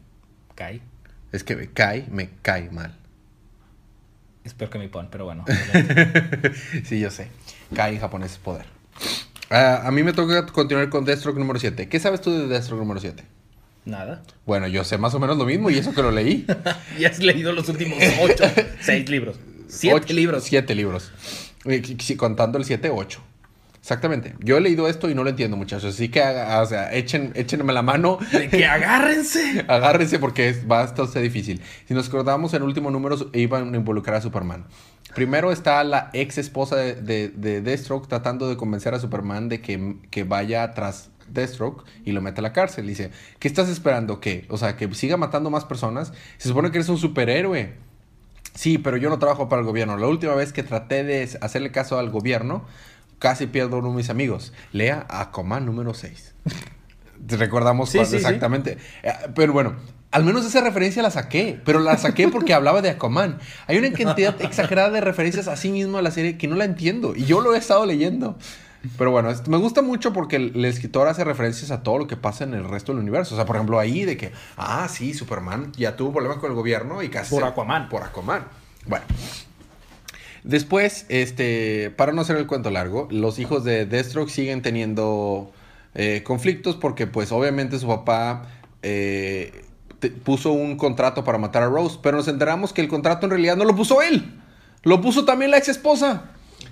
Kai. Es que me cae, me cae mal. Es peor que mi pon, pero bueno. sí, yo sé. Kai en japonés es poder. Ah, a mí me toca continuar con Deathstroke número 7. ¿Qué sabes tú de Deathstroke número 7? Nada. Bueno, yo sé más o menos lo mismo y eso que lo leí. Y has leído los últimos ocho, seis libros. Siete Ocho- libros. Siete libros. Eh, sí, contando el 7, 8. Exactamente. Yo he leído esto y no lo entiendo, muchachos. Así que, o sea, echen, échenme la mano. De que agárrense. Agárrense porque es, va a estar difícil. Si nos acordamos, en el último número iban a involucrar a Superman. Primero está la ex esposa de, de, de Deathstroke tratando de convencer a Superman de que, que vaya tras Deathstroke y lo mete a la cárcel. Dice, ¿qué estás esperando? ¿Qué? O sea, que siga matando más personas. Se supone que eres un superhéroe. Sí, pero yo no trabajo para el gobierno. La última vez que traté de hacerle caso al gobierno, casi pierdo a uno de mis amigos. Lea Aquaman número 6. Recordamos Sí, sí, exactamente. Eh, Pero bueno, al menos esa referencia la saqué. Pero la saqué porque hablaba de Aquaman. Hay una cantidad exagerada de referencias a sí mismo a la serie que no la entiendo. Y yo lo he estado leyendo. Pero bueno, me gusta mucho porque el, el escritor hace referencias a todo lo que pasa en el resto del universo. O sea, por ejemplo, ahí de que, ah, sí, Superman ya tuvo problemas con el gobierno y casi... Por se- Aquaman. Por Aquaman. Bueno. Después, este, para no hacer el cuento largo, los hijos de Deathstroke siguen teniendo eh, conflictos porque pues obviamente su papá eh, te- puso un contrato para matar a Rose, pero nos enteramos que el contrato en realidad no lo puso él, lo puso también la ex esposa.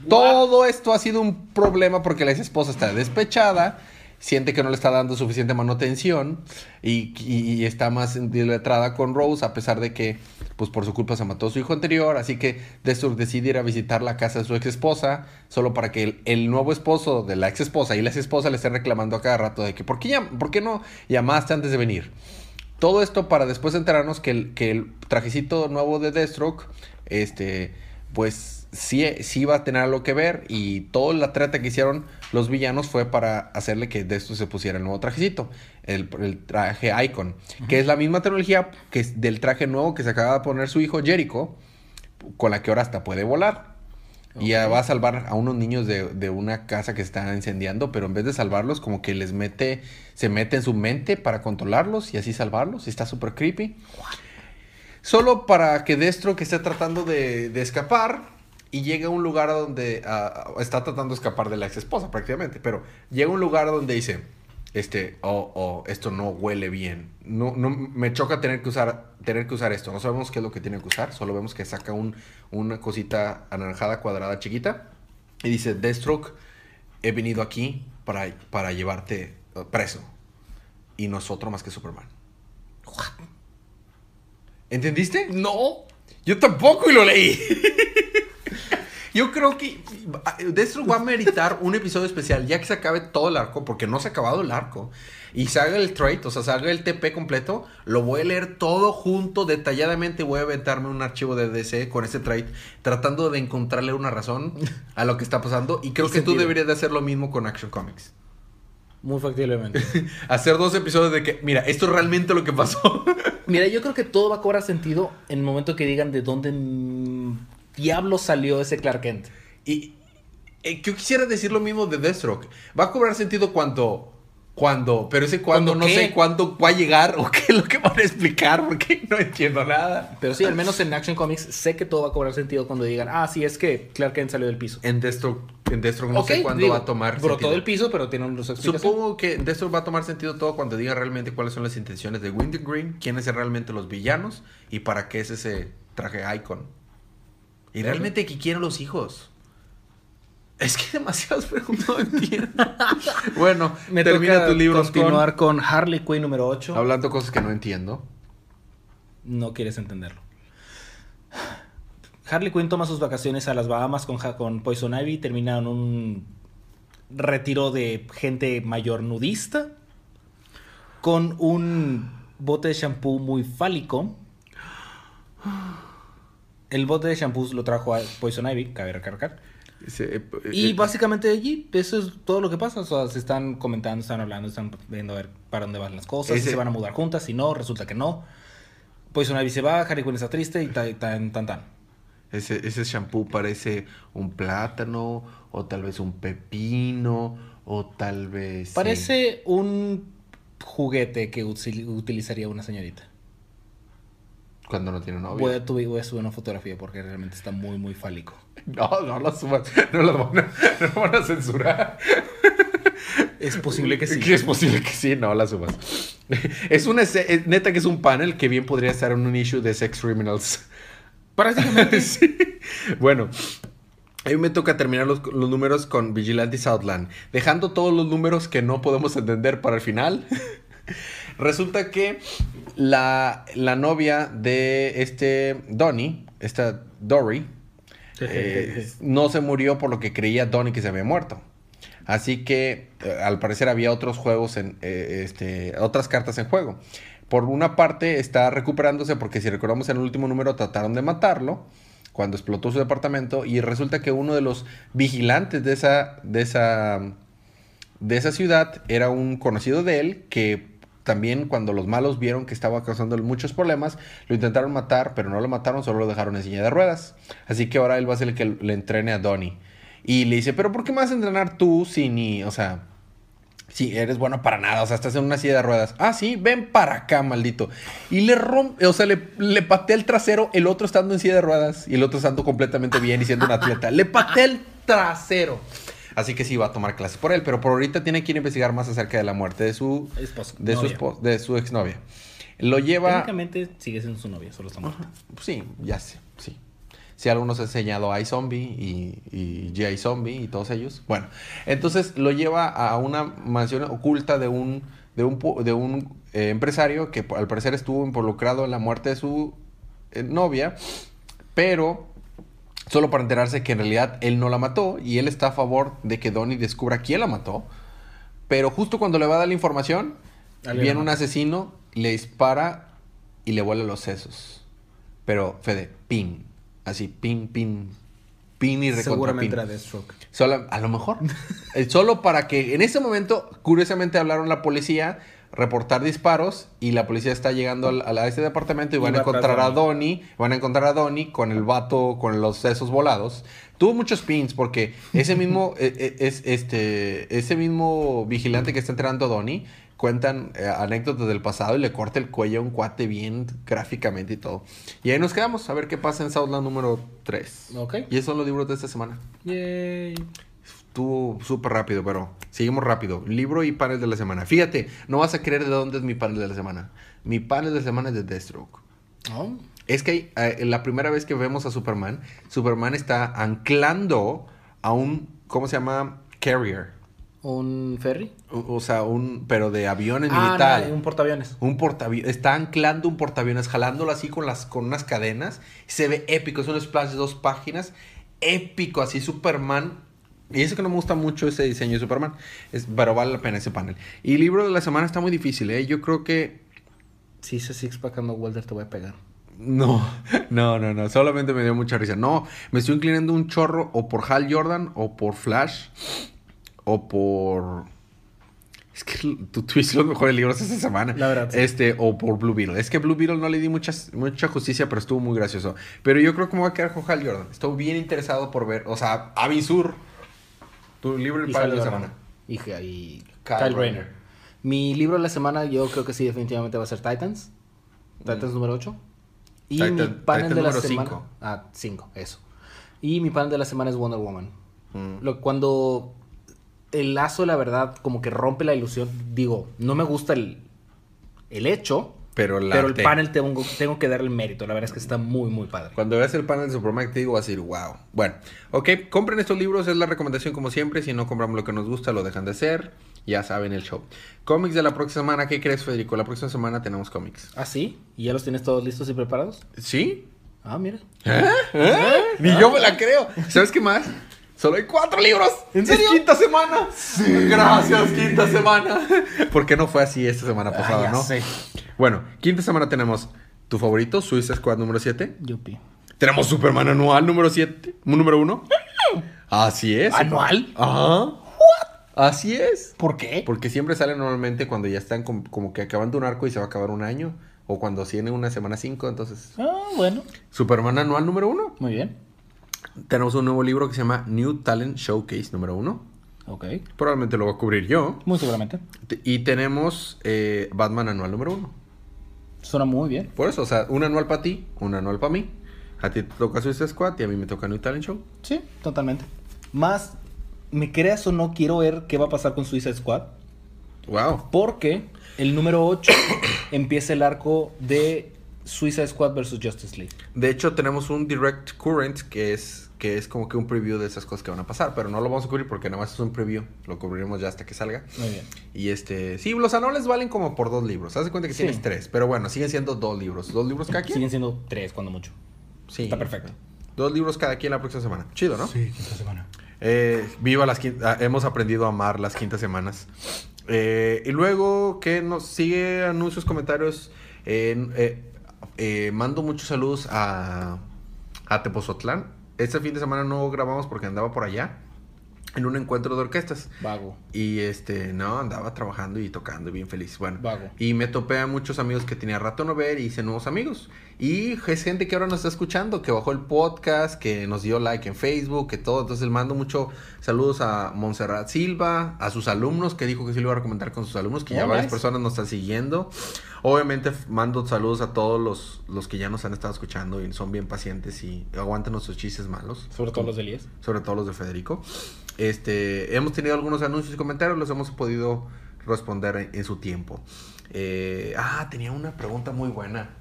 Todo esto ha sido un problema porque la ex esposa está despechada, siente que no le está dando suficiente manutención y, y- está más letrada con Rose a pesar de que pues por su culpa se mató a su hijo anterior, así que Deathstroke decide ir a visitar la casa de su ex esposa solo para que el, el nuevo esposo de la ex esposa y la ex esposa le estén reclamando a cada rato de que ¿por qué, por qué no llamaste antes de venir? Todo esto para después enterarnos que el, que el trajecito nuevo de Deathstroke, este, pues sí, sí va a tener algo que ver y toda la trata que hicieron los villanos fue para hacerle que Deathstroke se pusiera el nuevo trajecito, el, el traje Icon, que es la misma tecnología que es del traje nuevo que se acaba de poner su hijo Jericho, con la que ahora hasta puede volar. Y va a salvar a unos niños de, de una casa que está incendiando, pero en vez de salvarlos, como que les mete, se mete en su mente para controlarlos y así salvarlos. Y está súper creepy. Solo para que Destro que esté tratando de, de escapar y llega a un lugar donde ah, está tratando de escapar de la ex esposa prácticamente, pero llega a un lugar donde dice, este, oh, oh, esto no huele bien. No, no, me choca tener que usar, tener que usar esto. No sabemos qué es lo que tiene que usar, solo vemos que saca un, una cosita anaranjada cuadrada chiquita y dice, Deathstroke, he venido aquí para, para llevarte eh, preso. Y no es otro más que Superman. ¿Entendiste? No. Yo tampoco y lo leí. Yo creo que Deathstroke va a meritar un episodio especial ya que se acabe todo el arco, porque no se ha acabado el arco. Y se haga el trade, o sea, se haga el TP completo. Lo voy a leer todo junto, detalladamente. Voy a aventarme un archivo de DC con ese trade, tratando de encontrarle una razón a lo que está pasando. Y creo que tú deberías de hacer lo mismo con Action Comics. Muy factiblemente. Hacer dos episodios de que, mira, esto es realmente lo que pasó. Mira, yo creo que todo va a cobrar sentido en el momento que digan de dónde diablo salió ese Clark Kent. Y eh, yo quisiera decir lo mismo de Deathstroke. Va a cobrar sentido cuando. Cuando, pero ese cuando ¿Cuándo no qué? sé cuándo va a llegar o qué es lo que van a explicar porque no entiendo nada. Pero sí, al menos en Action Comics sé que todo va a cobrar sentido cuando digan, ah, sí, es que Clark Kent salió del piso. En Deathstroke, en Deathstroke no sé cuándo digo, va a tomar Brotó sentido. del piso, pero tiene explicación. Supongo que en Deathstroke va a tomar sentido todo cuando diga realmente cuáles son las intenciones de Wintergreen, quiénes son realmente los villanos y para qué es ese traje Icon. Y realmente qué quieren los hijos. Es que demasiadas preguntas no entiendo. bueno, Me termina toca tu libro continuar con Harley Quinn número 8. Hablando cosas que no entiendo. No quieres entenderlo. Harley Quinn toma sus vacaciones a las Bahamas con, con Poison Ivy y termina en un retiro de gente mayor nudista con un bote de shampoo muy fálico. El bote de shampoo lo trajo a Poison Ivy, cabe recargar. Ese, eh, Y eh, básicamente allí, eso es todo lo que pasa. O sea, se están comentando, están hablando, están viendo a ver para dónde van las cosas, si Ese- se van a mudar juntas, si no, resulta que no. Poison Ivy se va, Harry Quinn está triste y ta- tan, tan, tan. ese, ese shampoo parece un plátano o tal vez un pepino o tal vez... sí. Parece un juguete que util- utilizaría una señorita. Cuando no tiene novio. Voy a, tu- voy a subir una fotografía porque realmente está muy, muy fálico. No, no lo subas. No lo van a, no van a censurar. Es posible que sí. Es posible que sí, no la subas. Es una es- neta que es un panel que bien podría estar en un issue de Sex Criminals. Prácticamente. Sí. Bueno, a mí me toca terminar los, los números con Vigilante Southland, dejando todos los números que no podemos entender para el final. Resulta que la, la novia de este Donnie, esta Dory, eh, no se murió por lo que creía Donnie que se había muerto. Así que eh, al parecer había otros juegos en eh, este otras cartas en juego. Por una parte está recuperándose porque si recordamos en el último número trataron de matarlo cuando explotó su departamento y resulta que uno de los vigilantes de esa de esa de esa ciudad era un conocido de él que también cuando los malos vieron que estaba causando muchos problemas, lo intentaron matar, pero no lo mataron, solo lo dejaron en silla de ruedas. Así que ahora él va a ser el que le entrene a Donnie. Y le dice, pero ¿por qué me vas a entrenar tú si ni, o sea, Sí, eres bueno para nada, o sea, estás en una silla de ruedas. Ah, sí, ven para acá, maldito. Y le rompe, o sea, le, le patea el trasero, el otro estando en silla de ruedas y el otro estando completamente bien y siendo un atleta. Le patea el trasero. Así que sí va a tomar clases por él, pero por ahorita tiene que ir a investigar más acerca de la muerte de su Esposa, de su de exnovia. Lo lleva Técnicamente sigue siendo su novia, solo está muerta. Sí, ya sé, sí. Si algunos ha enseñado iZombie y, y G.I. Zombie y todos ellos. Bueno, entonces lo lleva a una mansión oculta de un, de un, de un eh, empresario que al parecer estuvo involucrado en la muerte de su eh, novia, pero solo para enterarse que en realidad él no la mató y él está a favor de que Donnie descubra quién la mató. Pero justo cuando le va a dar la información, viene un asesino, le dispara y le vuela los sesos. Pero, Fede, pin. Así, pin, pin. Pin y recontra Seguramente pin. era Deathstroke. Solo, a lo mejor. Eh, Solo para que en ese momento, curiosamente, hablaron la policía, reportar disparos, y la policía está llegando al, a ese departamento y Y van a encontrar a Donnie. Van a encontrar a Donnie con el vato, con los sesos volados. Tuvo muchos pins porque ese mismo, eh, eh, es, este, ese mismo vigilante que está entrenando a Donnie, cuentan eh, anécdotas del pasado y le corta el cuello a un cuate bien gráficamente y todo. Y ahí nos quedamos a ver qué pasa en Southland número 3. Ok. Y esos son los libros de esta semana. Yay. Estuvo súper rápido, pero seguimos rápido. Libro y panel de la semana. Fíjate, no vas a creer de dónde es mi panel de la semana. Mi panel de la semana es de Deathstroke. Oh, Es que eh, la primera vez que vemos a Superman, Superman está anclando a un, ¿cómo se llama? Carrier. ¿Un ferry? O, o sea, un, pero de aviones Ah, militar. no, un portaaviones. Un portaaviones, está anclando un portaaviones, jalándolo así con las con unas cadenas. Se ve épico, es un splash de dos páginas. Épico, así Superman. Y eso que no me gusta mucho ese diseño de Superman. Es, pero vale la pena ese panel. Y libro de la semana está muy difícil, ¿eh? Yo creo que. Si ese six pack ando welder te voy a pegar. No, no, no, no. Solamente me dio mucha risa. No, me estoy inclinando un chorro o por Hal Jordan o por Flash o por. Es que tú tuviste los mejores libros esta semana. La verdad, sí. Este, o por Blue Beetle. Es que Blue Beetle no le di mucha, mucha justicia, pero estuvo muy gracioso. Pero yo creo que me voy a quedar con Hal Jordan. Estoy bien interesado por ver. O sea, Avisur. Tu libro y panel de la semana. Y, y Kyle Kyle, Rayner. Rayner. Mi libro de la semana yo creo que sí definitivamente va a ser Titans. Titans número 8. Y Mm. Titan- mi panel Titan de la semana... cinco. Ah, 5, eso. Y mi panel de la semana es Wonder Woman. Mm. Lo, cuando el lazo de la verdad como que rompe la ilusión, digo, no me gusta el, el hecho, Pero, el pero el panel tengo, tengo que darle el mérito. La verdad es que está muy, muy padre. Cuando veas el panel de Superman, te digo, vas a decir, wow. Bueno, ok, compren estos libros, es la recomendación como siempre. Si no compramos lo que nos gusta, lo dejan de hacer. Ya saben el show. Cómics de la próxima semana, ¿qué crees, Federico? La próxima semana tenemos cómics. ¿Ah, sí? ¿Y ya los tienes todos listos y preparados? ¿Sí? Ah, mira. ¿Eh? ¿Eh? Ni yo me la creo. ¿Sabes qué más? Solo hay cuatro libros. ¿En serio? quinta semana. Gracias, quinta semana. ¿Por qué no fue así esta semana Ah, pasada, ya no? sé. Bueno, quinta semana tenemos tu favorito, Suicide Squad número 7. Yupi. Tenemos Superman anual número 7, número 1. Así es. ¿Anual? Ajá. Así es. ¿Por qué? Porque siempre sale normalmente cuando ya están com- como que acabando un arco y se va a acabar un año. O cuando tiene una semana 5, entonces. Ah, bueno. Superman anual número 1. Muy bien. Tenemos un nuevo libro que se llama New Talent Showcase número 1. Ok. Probablemente lo va a cubrir yo. Muy seguramente. T- Y tenemos eh, Batman anual número 1. Suena muy bien. Por eso, o sea, un anual para ti, un anual para mí. A ti te toca Suicide Squad y a mí me toca New Talent Show. Sí, totalmente. Más, me creas o no, quiero ver qué va a pasar con Suicide Squad. Wow. Porque el número 8 empieza el arco de Suicide Squad versus Justice League. De hecho, tenemos un Direct Current que es, que es como que un preview de esas cosas que van a pasar, pero no lo vamos a cubrir porque nada más es un preview. Lo cubriremos ya hasta que salga. Muy bien. Y este, sí, los anuales valen como por dos libros. Haz de cuenta que Sí. tienes tres, pero bueno, siguen siendo dos libros. ¿Dos libros cada quien? Siguen siendo tres cuando mucho. Sí. Está perfecto. Dos libros cada quien la próxima semana. Chido, ¿no? Sí, quinta semana. Eh, viva las quintas. hemos aprendido a amar las quintas semanas. Eh, y luego que nos sigue anuncios, comentarios. eh, mando muchos saludos a, a Tepozotlán. Este fin de semana no grabamos porque andaba por allá. en un encuentro de orquestas. Vago. Y este, no, andaba trabajando y tocando, bien feliz. Bueno, Vago. y me topé a muchos amigos que tenía rato no ver y hice nuevos amigos. Y es gente que ahora nos está escuchando, que bajó el podcast, que nos dio like en Facebook, que todo. Entonces, le mando mucho saludos a Montserrat Silva, a sus alumnos, que dijo que sí lo iba a recomendar con sus alumnos, que ya Oh, varias nice. personas nos están siguiendo. Obviamente, mando saludos a todos los, los que ya nos han estado escuchando y son bien pacientes y aguantan nuestros chistes malos. Sobre todo los de Elías. sobre todo los de Federico. Este, hemos tenido algunos anuncios y comentarios, los hemos podido responder en, en su tiempo. Eh, ah, tenía una pregunta muy buena.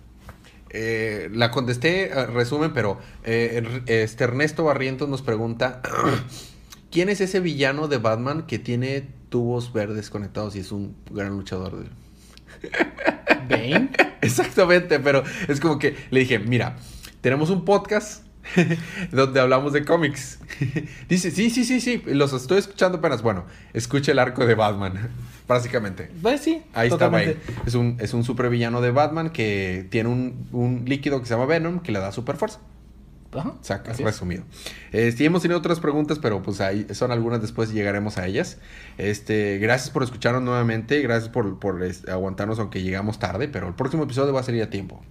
Eh, la contesté, eh, resumen, pero eh, este Ernesto Barrientos nos pregunta, ¿quién es ese villano de Batman que tiene tubos verdes conectados y es un gran luchador? de- Bane. Exactamente, pero es como que le dije, mira, tenemos un podcast donde hablamos de cómics. Dice, sí, sí, sí, sí, los estoy escuchando apenas. Bueno, escucha el arco de Batman, básicamente. Pues sí. Ahí totalmente. está Bane. Es un, es un supervillano de Batman que tiene un, un líquido que se llama Venom que le da super fuerza. Ajá. Saca, resumido. Este, hemos tenido otras preguntas, pero pues ahí son algunas después llegaremos a ellas. Este, gracias por escucharnos nuevamente, gracias por, por este, aguantarnos aunque llegamos tarde, pero el próximo episodio va a salir a tiempo.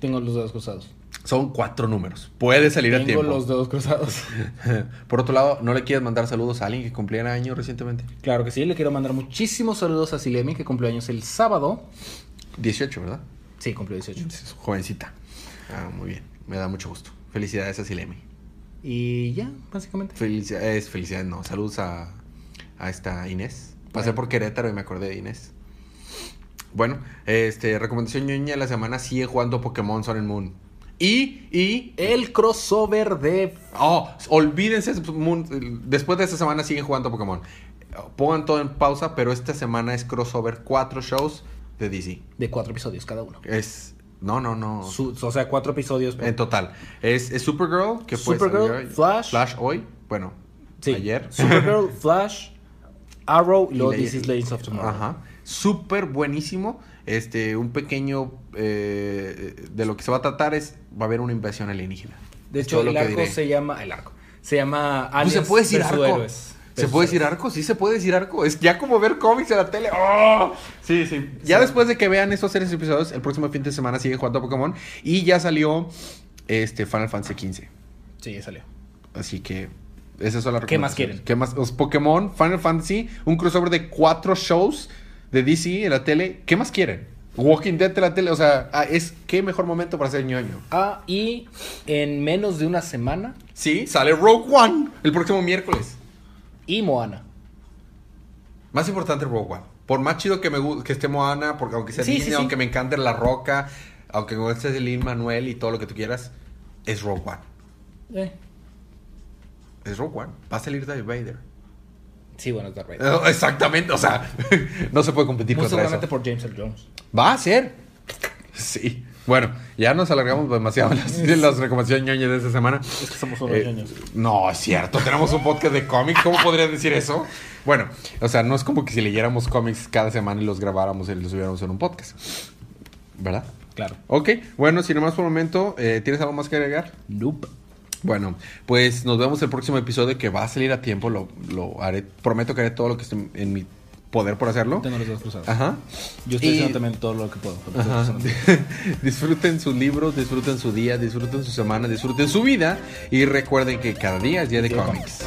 Tengo los dedos cruzados. Son cuatro números. Puede salir a Tengo tiempo. los dedos cruzados. Por otro lado, ¿no le quieres mandar saludos a alguien que cumpliera año recientemente? Claro que sí, le quiero mandar muchísimos saludos a Silemi, que cumplió años el sábado. 18, ¿verdad? Sí, cumplió 18. Es jovencita. Ah, muy bien. Me da mucho gusto. Felicidades a Silemi. Y ya, básicamente. Felicidades, felicidades, no. Saludos a, a esta Inés. Pasé por Querétaro y me acordé de Inés. Bueno, este, recomendación ñoña de la semana, sigue jugando Pokémon Sun and Moon. Y, y, El crossover de... oh, olvídense, Moon- después de esta semana siguen jugando Pokémon. Pongan todo en pausa, pero esta semana es crossover cuatro shows de DC. De cuatro episodios cada uno. Es, no, no, no. Su- o sea, cuatro episodios. En total. Es, es Supergirl, que fue Supergirl, salió- Flash. Flash hoy, bueno, Sí. ayer. Supergirl, Flash, Arrow y luego This is Legends of Tomorrow. Ajá. Súper buenísimo. Este, un pequeño eh, de lo que se va a tratar es va a haber una invasión alienígena. De Es hecho, el arco diré. se llama... El arco. Se llama... Pues Aliens se puede decir arco. Héroes. ¿Se puede decir arco? Sí, se puede decir arco. Es ya como ver cómics en la tele. ¡Oh! Sí, sí. Ya Sí. después de que vean estos series episodios, el próximo fin de semana sigue jugando a Pokémon. Y ya salió este Final Fantasy XV. Sí, ya salió. Así que esas son las ¿Qué más quieren? ¿Qué más? Los Pokémon, Final Fantasy, un crossover de cuatro shows de DC en la tele. ¿Qué más quieren? Walking Dead de la tele. O sea, ah, es qué mejor momento para ser ñoño. Ah, y en menos de una semana, Sí, sale Rogue One el próximo miércoles. Y Moana. Más importante Rogue One. Por más chido que me que esté Moana, porque aunque sea Sí, Disney, sí. aunque me encante La Roca, aunque me guste Lin Manuel y todo lo que tú quieras, es Rogue One. Eh, Es Rogue One. Va a salir Darth Vader. sí, bueno, es Darth Vader. Eh, Exactamente, o sea, no se puede competir Muy contra seguramente eso. por James Earl Jones. Va a ser. Sí. Bueno, ya nos alargamos demasiado las, en las recomendaciones de esta semana. Es que somos unos Eh, ñoños. No, es cierto. Tenemos un podcast de cómics. ¿Cómo podrías decir eso? Bueno, o sea, no es como que si leyéramos cómics cada semana y los grabáramos y los subiéramos en un podcast. ¿Verdad? Claro. Ok, bueno, sin más por el momento, eh, ¿tienes algo más que agregar? Nope. Bueno, pues nos vemos el próximo episodio que va a salir a tiempo. Lo, lo haré. Prometo que haré todo lo que esté en mi poder por hacerlo. Tengo los dedos cruzados. Ajá. Yo estoy Y- haciendo también todo lo que puedo. Ajá. disfruten sus libros, disfruten su día, disfruten su semana, disfruten su vida y recuerden que cada día es día de Día de cómics.